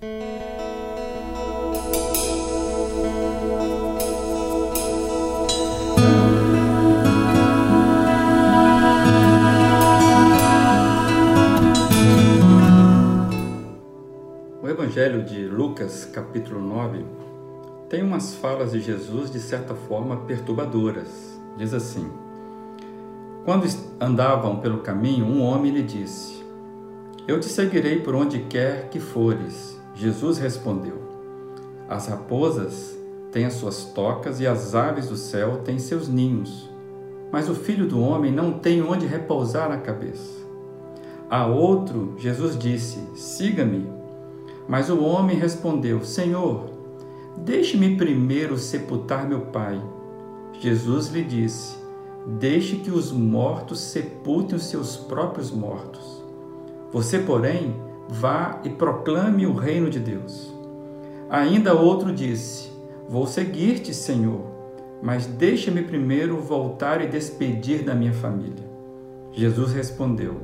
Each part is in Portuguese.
O Evangelho de Lucas, capítulo 9, tem umas falas de Jesus de certa forma perturbadoras. Diz assim: Quando andavam pelo caminho, um homem lhe disse: Eu te seguirei por onde quer que fores. Jesus respondeu: As raposas têm as suas tocas e as aves do céu têm seus ninhos, mas o filho do homem não tem onde repousar a cabeça. A outro, Jesus disse: Siga-me. Mas o homem respondeu: Senhor, Deixe-me primeiro sepultar meu pai. Jesus lhe disse: Deixe que os mortos sepultem os seus próprios mortos. Você, porém, vá e proclame o reino de Deus. Ainda outro disse: Vou seguir-te, Senhor, mas deixe-me primeiro voltar e despedir da minha família. Jesus respondeu: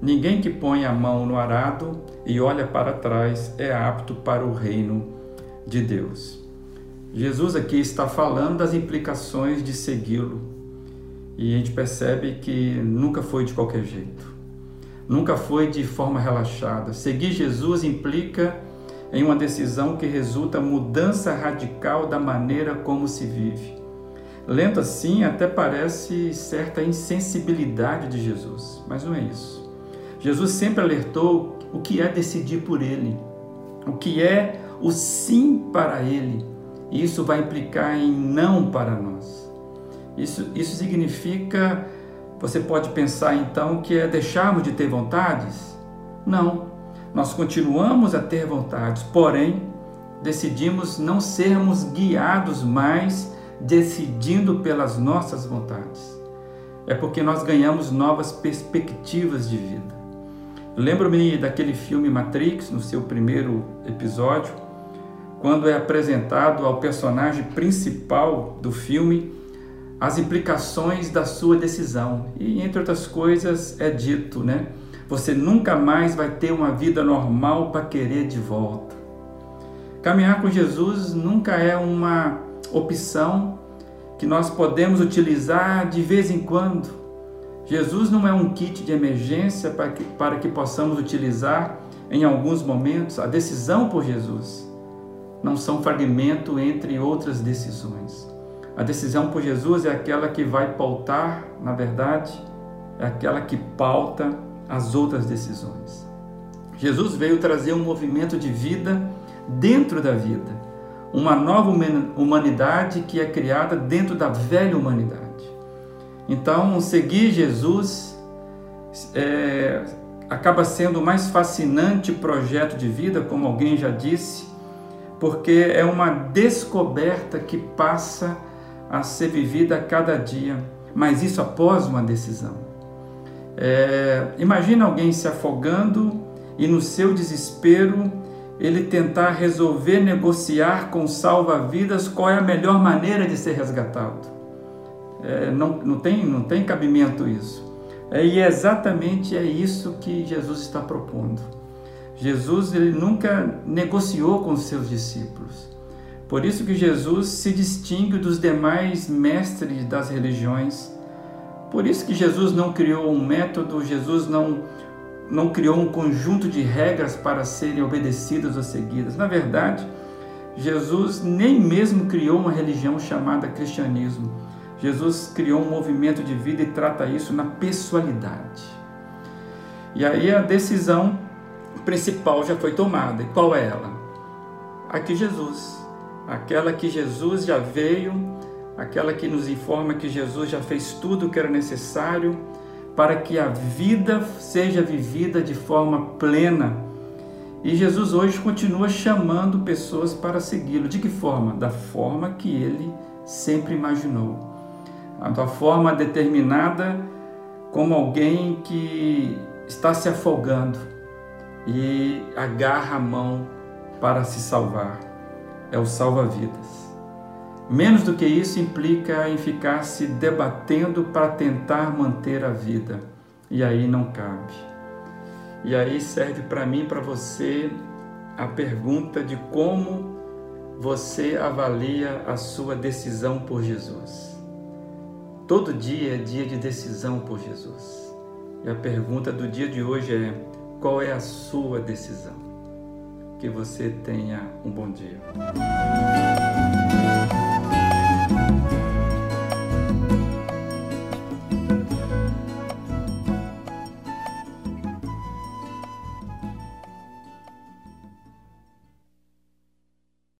Ninguém que põe a mão no arado e olha para trás é apto para o reino de Deus. Jesus aqui está falando das implicações de segui-lo e a gente percebe que nunca foi de qualquer jeito, nunca foi de forma relaxada. Seguir Jesus implica em uma decisão que resulta mudança radical da maneira como se vive. Lento assim, até parece certa insensibilidade de Jesus, mas não é isso. Jesus sempre alertou o que é decidir por Ele, o que é o sim para Ele. Isso vai implicar em não para nós. Isso, isso significa, você pode pensar então que é deixarmos de ter vontades? Não. Nós continuamos a ter vontades, porém, decidimos não sermos guiados mais decidindo pelas nossas vontades. É porque nós ganhamos novas perspectivas de vida. Lembro-me daquele filme Matrix, no seu primeiro episódio, quando é apresentado ao personagem principal do filme as implicações da sua decisão. E entre outras coisas é dito, né? Você nunca mais vai ter uma vida normal para querer de volta. Caminhar com Jesus nunca é uma opção que nós podemos utilizar de vez em quando. Jesus não é um kit de emergência para que, para que possamos utilizar em alguns momentos. A decisão por Jesus não são fragmento entre outras decisões. A decisão por Jesus é aquela que vai pautar, na verdade, é aquela que pauta as outras decisões. Jesus veio trazer um movimento de vida dentro da vida, uma nova humanidade que é criada dentro da velha humanidade. Então, seguir Jesus é, acaba sendo o mais fascinante projeto de vida, como alguém já disse, porque é uma descoberta que passa a ser vivida a cada dia, mas isso após uma decisão. É, imagina alguém se afogando e no seu desespero ele tentar resolver negociar com salva-vidas qual é a melhor maneira de ser resgatado. É, não, não, tem, não tem cabimento isso. É, e é exatamente é isso que Jesus está propondo. Jesus ele nunca negociou com seus discípulos. Por isso que Jesus se distingue dos demais mestres das religiões. Por isso que Jesus não criou um método, Jesus não não criou um conjunto de regras para serem obedecidas ou seguidas. Na verdade, Jesus nem mesmo criou uma religião chamada cristianismo. Jesus criou um movimento de vida e trata isso na pessoalidade. E aí a decisão principal já foi tomada. E qual é ela? Aqui Jesus. Aquela que Jesus já veio, aquela que nos informa que Jesus já fez tudo o que era necessário para que a vida seja vivida de forma plena. E Jesus hoje continua chamando pessoas para segui-lo. De que forma? Da forma que ele sempre imaginou. Da forma determinada como alguém que está se afogando e agarra a mão para se salvar. É o salva-vidas. Menos do que isso implica em ficar se debatendo para tentar manter a vida. E aí não cabe. E aí serve para mim, para você, a pergunta de como você avalia a sua decisão por Jesus. Todo dia é dia de decisão por Jesus. E a pergunta do dia de hoje é: qual é a sua decisão? Que você tenha um bom dia.